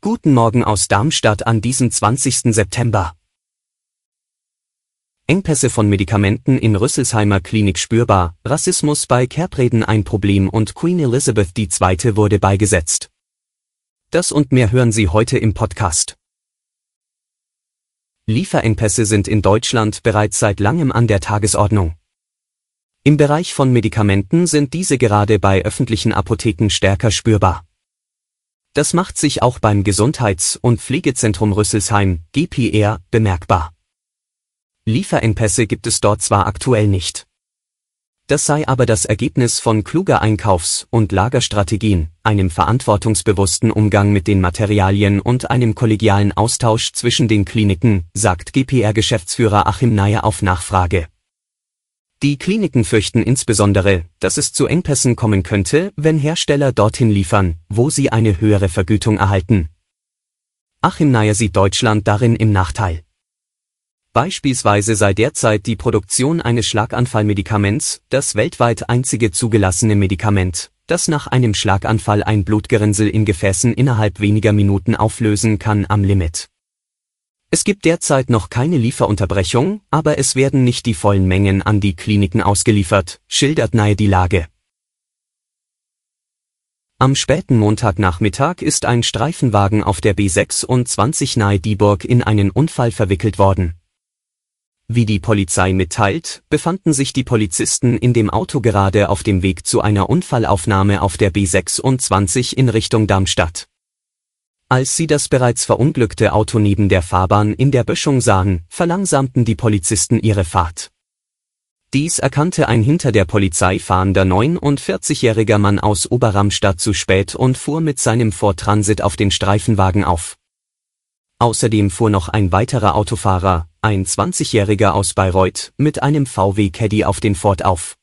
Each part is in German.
Guten Morgen aus Darmstadt an diesem 20. September. Engpässe von Medikamenten in Rüsselsheimer Klinik spürbar, Rassismus bei Kerbreden ein Problem und Queen Elizabeth II. wurde beigesetzt. Das und mehr hören Sie heute im Podcast. Lieferengpässe sind in Deutschland bereits seit langem an der Tagesordnung. Im Bereich von Medikamenten sind diese gerade bei öffentlichen Apotheken stärker spürbar. Das macht sich auch beim Gesundheits- und Pflegezentrum Rüsselsheim, GPR, bemerkbar. Lieferengpässe gibt es dort zwar aktuell nicht. Das sei aber das Ergebnis von kluger Einkaufs- und Lagerstrategien, einem verantwortungsbewussten Umgang mit den Materialien und einem kollegialen Austausch zwischen den Kliniken, sagt GPR-Geschäftsführer Achim Nayer auf Nachfrage. Die Kliniken fürchten insbesondere, dass es zu Engpässen kommen könnte, wenn Hersteller dorthin liefern, wo sie eine höhere Vergütung erhalten. Achim Nayer sieht Deutschland darin im Nachteil. Beispielsweise sei derzeit die Produktion eines Schlaganfallmedikaments das weltweit einzige zugelassene Medikament, das nach einem Schlaganfall ein Blutgerinnsel in Gefäßen innerhalb weniger Minuten auflösen kann am Limit. Es gibt derzeit noch keine Lieferunterbrechung, aber es werden nicht die vollen Mengen an die Kliniken ausgeliefert, schildert Nahe die Lage. Am späten Montagnachmittag ist ein Streifenwagen auf der B26 nahe Dieburg in einen Unfall verwickelt worden. Wie die Polizei mitteilt, befanden sich die Polizisten in dem Auto gerade auf dem Weg zu einer Unfallaufnahme auf der B26 in Richtung Darmstadt. Als sie das bereits verunglückte Auto neben der Fahrbahn in der Böschung sahen, verlangsamten die Polizisten ihre Fahrt. Dies erkannte ein hinter der Polizei fahrender 49-jähriger Mann aus Oberramstadt zu spät und fuhr mit seinem Ford Transit auf den Streifenwagen auf. Außerdem fuhr noch ein weiterer Autofahrer, ein 20-jähriger aus Bayreuth, mit einem VW Caddy auf den Ford auf.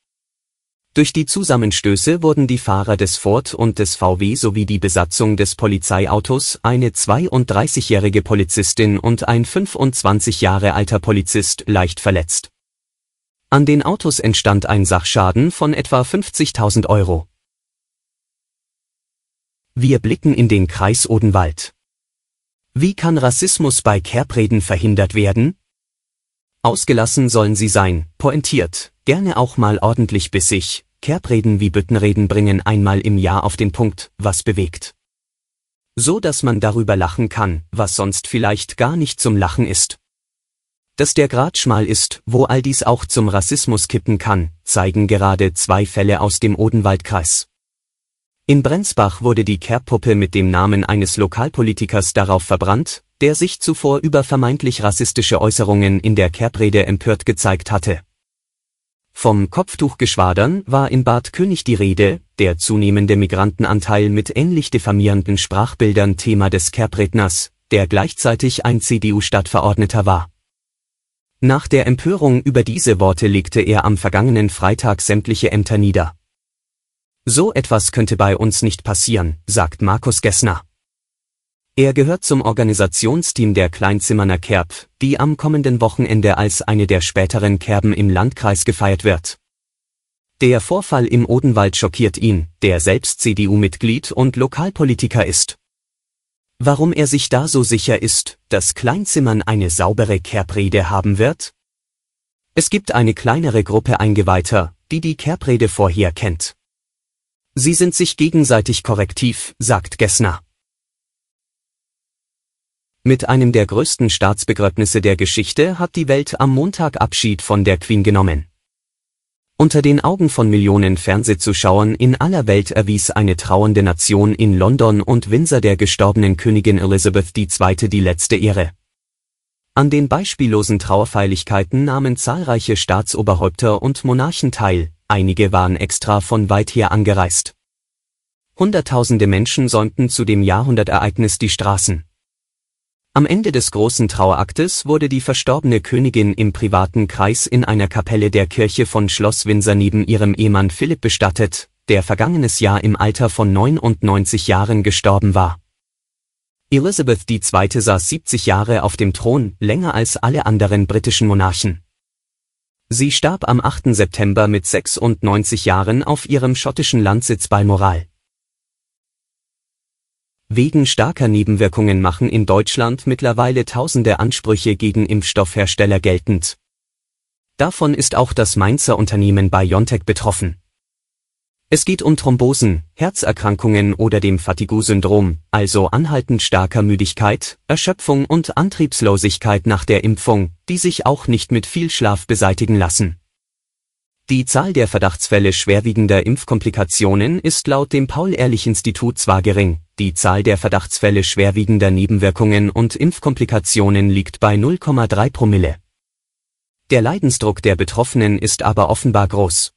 Durch die Zusammenstöße wurden die Fahrer des Ford und des VW sowie die Besatzung des Polizeiautos, eine 32-jährige Polizistin und ein 25 Jahre alter Polizist, leicht verletzt. An den Autos entstand ein Sachschaden von etwa 50.000 Euro. Wir blicken in den Kreis Odenwald. Wie kann Rassismus bei Kerbreden verhindert werden? Ausgelassen sollen sie sein, pointiert, gerne auch mal ordentlich bissig, Kerbreden wie Büttenreden bringen einmal im Jahr auf den Punkt, was bewegt. So dass man darüber lachen kann, was sonst vielleicht gar nicht zum Lachen ist. Dass der Grad schmal ist, wo all dies auch zum Rassismus kippen kann, zeigen gerade zwei Fälle aus dem Odenwaldkreis. In Brenzbach wurde die Kerbpuppe mit dem Namen eines Lokalpolitikers darauf verbrannt, der sich zuvor über vermeintlich rassistische Äußerungen in der Kerbrede empört gezeigt hatte. Vom Kopftuchgeschwadern war in Bad König die Rede, der zunehmende Migrantenanteil mit ähnlich diffamierenden Sprachbildern Thema des Kerbredners, der gleichzeitig ein CDU-Stadtverordneter war. Nach der Empörung über diese Worte legte er am vergangenen Freitag sämtliche Ämter nieder. So etwas könnte bei uns nicht passieren, sagt Markus Gessner. Er gehört zum Organisationsteam der Kleinzimmerner Kerb, die am kommenden Wochenende als eine der späteren Kerben im Landkreis gefeiert wird. Der Vorfall im Odenwald schockiert ihn, der selbst CDU-Mitglied und Lokalpolitiker ist. Warum er sich da so sicher ist, dass Kleinzimmern eine saubere Kerbrede haben wird? Es gibt eine kleinere Gruppe Eingeweihter, die die Kerbrede vorher kennt. Sie sind sich gegenseitig korrektiv, sagt Gessner. Mit einem der größten Staatsbegräbnisse der Geschichte hat die Welt am Montag Abschied von der Queen genommen. Unter den Augen von Millionen Fernsehzuschauern in aller Welt erwies eine trauernde Nation in London und Windsor der gestorbenen Königin Elizabeth II. die letzte Ehre. An den beispiellosen Trauerfeierlichkeiten nahmen zahlreiche Staatsoberhäupter und Monarchen teil, einige waren extra von weit her angereist. Hunderttausende Menschen säumten zu dem Jahrhundertereignis die Straßen. Am Ende des großen Traueraktes wurde die verstorbene Königin im privaten Kreis in einer Kapelle der Kirche von Schloss Windsor neben ihrem Ehemann Philipp bestattet, der vergangenes Jahr im Alter von 99 Jahren gestorben war. Elizabeth II. saß 70 Jahre auf dem Thron, länger als alle anderen britischen Monarchen. Sie starb am 8. September mit 96 Jahren auf ihrem schottischen Landsitz Balmoral. Wegen starker Nebenwirkungen machen in Deutschland mittlerweile tausende Ansprüche gegen Impfstoffhersteller geltend. Davon ist auch das Mainzer Unternehmen BioNTech betroffen. Es geht um Thrombosen, Herzerkrankungen oder dem Fatigue-Syndrom, also anhaltend starker Müdigkeit, Erschöpfung und Antriebslosigkeit nach der Impfung, die sich auch nicht mit viel Schlaf beseitigen lassen. Die Zahl der Verdachtsfälle schwerwiegender Impfkomplikationen ist laut dem Paul-Ehrlich-Institut zwar gering, die Zahl der Verdachtsfälle schwerwiegender Nebenwirkungen und Impfkomplikationen liegt bei 0,3 Promille. Der Leidensdruck der Betroffenen ist aber offenbar groß.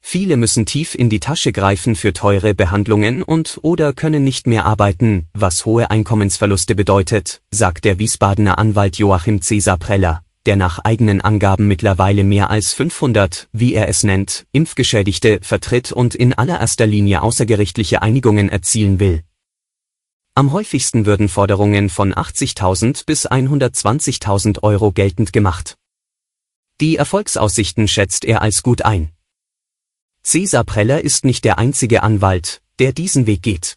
Viele müssen tief in die Tasche greifen für teure Behandlungen und oder können nicht mehr arbeiten, was hohe Einkommensverluste bedeutet, sagt der Wiesbadener Anwalt Joachim Cesar Preller, der nach eigenen Angaben mittlerweile mehr als 500, wie er es nennt, Impfgeschädigte vertritt und in allererster Linie außergerichtliche Einigungen erzielen will. Am häufigsten würden Forderungen von 80.000 bis 120.000 Euro geltend gemacht. Die Erfolgsaussichten schätzt er als gut ein. Cesar Preller ist nicht der einzige Anwalt, der diesen Weg geht.